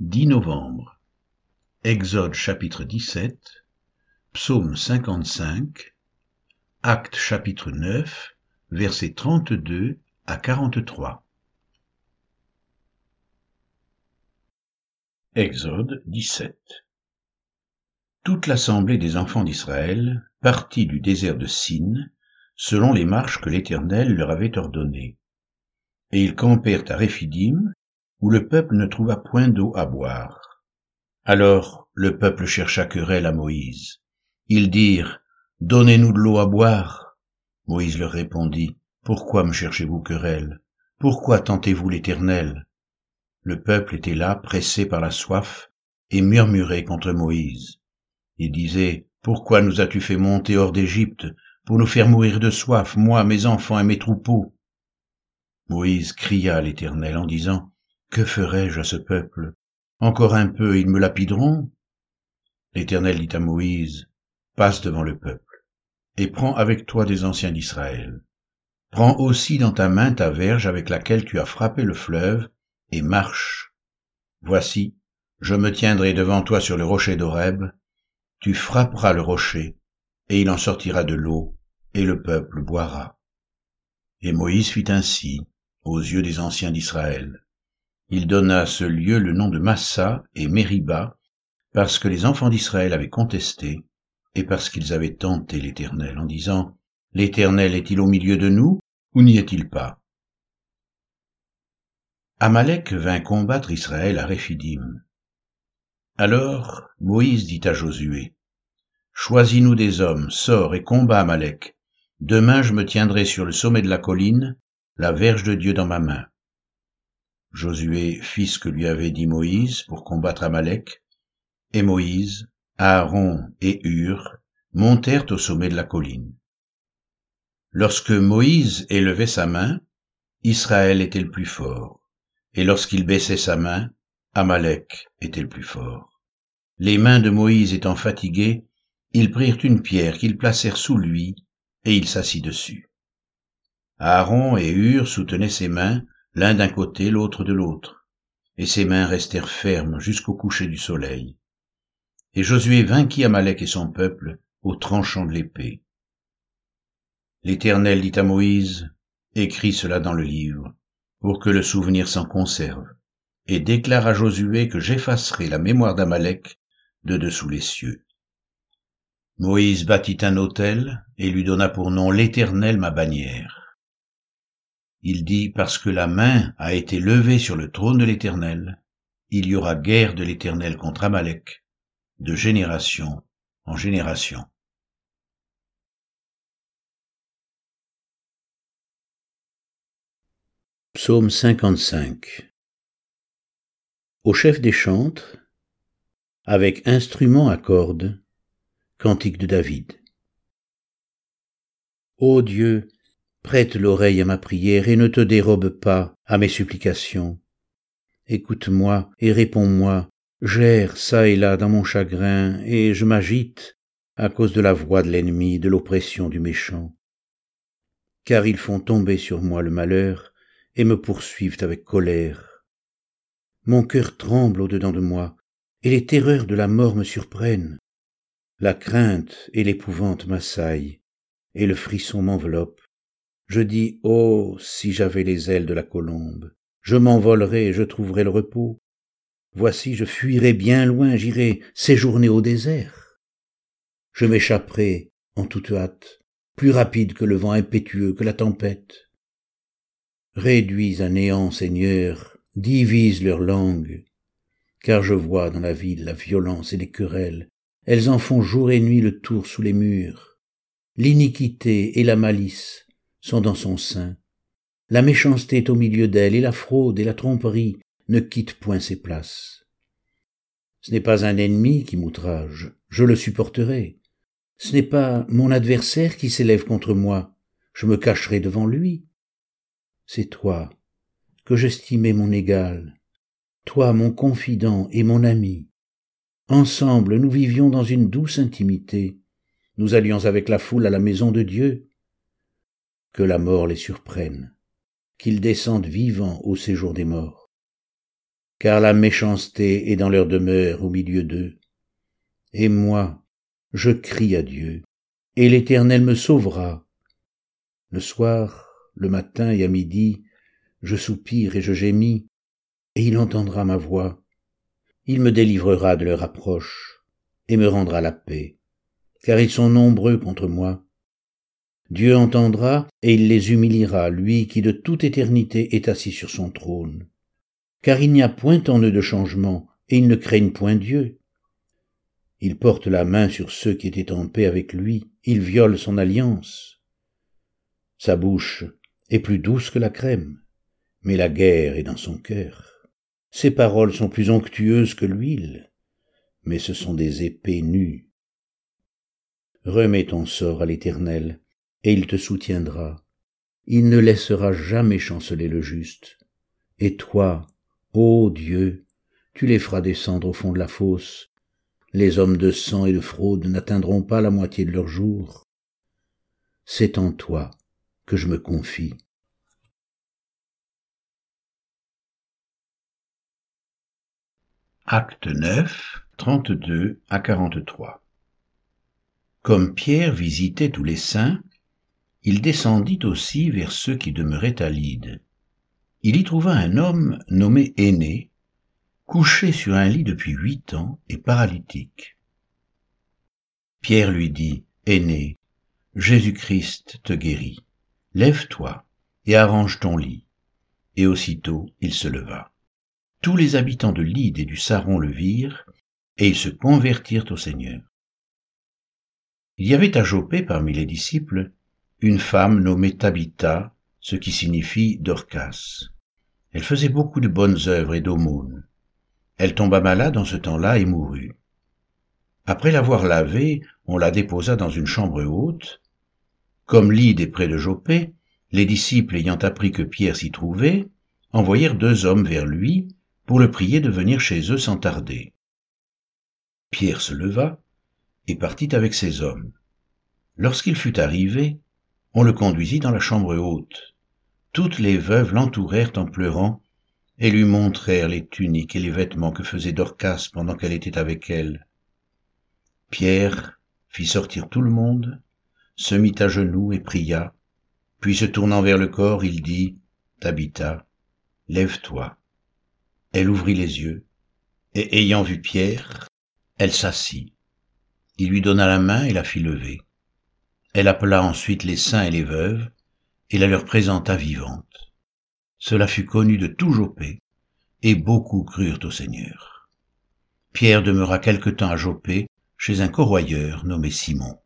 10 novembre. Exode chapitre 17, Psaume 55, Actes chapitre 9, versets 32 à 43. Exode 17 Toute l'assemblée des enfants d'Israël partit du désert de Sin, selon les marches que l'Éternel leur avait ordonnées. Et ils campèrent à Réphidim, où le peuple ne trouva point d'eau à boire. Alors le peuple chercha querelle à Moïse. Ils dirent, Donnez-nous de l'eau à boire. Moïse leur répondit, Pourquoi me cherchez-vous querelle? Pourquoi tentez-vous l'Éternel? Le peuple était là, pressé par la soif, et murmurait contre Moïse. Il disait, Pourquoi nous as-tu fait monter hors d'Égypte pour nous faire mourir de soif, moi, mes enfants et mes troupeaux? Moïse cria à l'Éternel en disant, que ferai-je à ce peuple? Encore un peu, ils me lapideront? L'Éternel dit à Moïse, Passe devant le peuple, et prends avec toi des anciens d'Israël. Prends aussi dans ta main ta verge avec laquelle tu as frappé le fleuve, et marche. Voici, je me tiendrai devant toi sur le rocher d'Horeb, tu frapperas le rocher, et il en sortira de l'eau, et le peuple boira. Et Moïse fit ainsi aux yeux des anciens d'Israël. Il donna à ce lieu le nom de Massa et Mériba, parce que les enfants d'Israël avaient contesté, et parce qu'ils avaient tenté l'Éternel, en disant, L'Éternel est-il au milieu de nous, ou n'y est-il pas? Amalek vint combattre Israël à Réphidim. Alors Moïse dit à Josué, Choisis-nous des hommes, sors et combat Amalek. Demain je me tiendrai sur le sommet de la colline, la verge de Dieu dans ma main. Josué fit ce que lui avait dit Moïse pour combattre Amalek, et Moïse, Aaron et Hur montèrent au sommet de la colline. Lorsque Moïse élevait sa main, Israël était le plus fort, et lorsqu'il baissait sa main, Amalek était le plus fort. Les mains de Moïse étant fatiguées, ils prirent une pierre qu'ils placèrent sous lui, et il s'assit dessus. Aaron et Hur soutenaient ses mains, l'un d'un côté, l'autre de l'autre, et ses mains restèrent fermes jusqu'au coucher du soleil. Et Josué vainquit Amalek et son peuple au tranchant de l'épée. L'Éternel dit à Moïse, écris cela dans le livre, pour que le souvenir s'en conserve, et déclare à Josué que j'effacerai la mémoire d'Amalek de dessous les cieux. Moïse bâtit un autel et lui donna pour nom l'Éternel ma bannière. Il dit, parce que la main a été levée sur le trône de l'Éternel, il y aura guerre de l'Éternel contre Amalek, de génération en génération. Psaume 55 Au chef des chantres, avec instrument à cordes, cantique de David. Ô Dieu, Prête l'oreille à ma prière et ne te dérobe pas à mes supplications. Écoute-moi et réponds-moi, j'erre çà et là dans mon chagrin, et je m'agite à cause de la voix de l'ennemi, de l'oppression du méchant. Car ils font tomber sur moi le malheur et me poursuivent avec colère. Mon cœur tremble au-dedans de moi, et les terreurs de la mort me surprennent. La crainte et l'épouvante m'assaillent, et le frisson m'enveloppe. Je dis, oh, si j'avais les ailes de la colombe, je m'envolerais et je trouverais le repos. Voici, je fuirais bien loin, j'irais séjourner au désert. Je m'échapperai en toute hâte, plus rapide que le vent impétueux, que la tempête. Réduis à néant, Seigneur, divise leur langue, car je vois dans la ville la violence et les querelles, elles en font jour et nuit le tour sous les murs. L'iniquité et la malice sont dans son sein. La méchanceté est au milieu d'elle, et la fraude et la tromperie ne quittent point ses places. Ce n'est pas un ennemi qui m'outrage, je le supporterai. Ce n'est pas mon adversaire qui s'élève contre moi, je me cacherai devant lui. C'est toi que j'estimais mon égal, toi mon confident et mon ami. Ensemble nous vivions dans une douce intimité, nous allions avec la foule à la maison de Dieu, que la mort les surprenne, qu'ils descendent vivants au séjour des morts. car la méchanceté est dans leur demeure au milieu d'eux. Et moi, je crie à Dieu, et l'Éternel me sauvera. Le soir, le matin et à midi, je soupire et je gémis, et il entendra ma voix. Il me délivrera de leur approche, et me rendra la paix, car ils sont nombreux contre moi. Dieu entendra, et il les humiliera, lui qui de toute éternité est assis sur son trône. Car il n'y a point en eux de changement, et ils ne craignent point Dieu. Il porte la main sur ceux qui étaient en paix avec lui, il viole son alliance. Sa bouche est plus douce que la crème, mais la guerre est dans son cœur. Ses paroles sont plus onctueuses que l'huile, mais ce sont des épées nues. Remets ton sort à l'Éternel, et il te soutiendra. Il ne laissera jamais chanceler le juste. Et toi, ô Dieu, tu les feras descendre au fond de la fosse. Les hommes de sang et de fraude n'atteindront pas la moitié de leur jour. C'est en toi que je me confie. Acte 9, 32 à 43 Comme Pierre visitait tous les saints, il descendit aussi vers ceux qui demeuraient à Lyde. Il y trouva un homme nommé Aîné, couché sur un lit depuis huit ans et paralytique. Pierre lui dit, Aîné, Jésus-Christ te guérit. Lève-toi et arrange ton lit. Et aussitôt il se leva tous les habitants de Lyde et du Saron le virent, et ils se convertirent au Seigneur. Il y avait à Jopé parmi les disciples une femme nommée Tabitha, ce qui signifie Dorcas. Elle faisait beaucoup de bonnes œuvres et d'aumônes. Elle tomba malade en ce temps-là et mourut. Après l'avoir lavée, on la déposa dans une chambre haute. Comme Lyde est près de Jopé, les disciples ayant appris que Pierre s'y trouvait, envoyèrent deux hommes vers lui pour le prier de venir chez eux sans tarder. Pierre se leva et partit avec ses hommes. Lorsqu'il fut arrivé, on le conduisit dans la chambre haute. Toutes les veuves l'entourèrent en pleurant et lui montrèrent les tuniques et les vêtements que faisait Dorcas pendant qu'elle était avec elles. Pierre fit sortir tout le monde, se mit à genoux et pria, puis se tournant vers le corps, il dit, Tabitha, lève-toi. Elle ouvrit les yeux, et ayant vu Pierre, elle s'assit. Il lui donna la main et la fit lever. Elle appela ensuite les saints et les veuves, et la leur présenta vivante. Cela fut connu de tout Jopé, et beaucoup crurent au Seigneur. Pierre demeura quelque temps à Jopé, chez un corroyeur nommé Simon.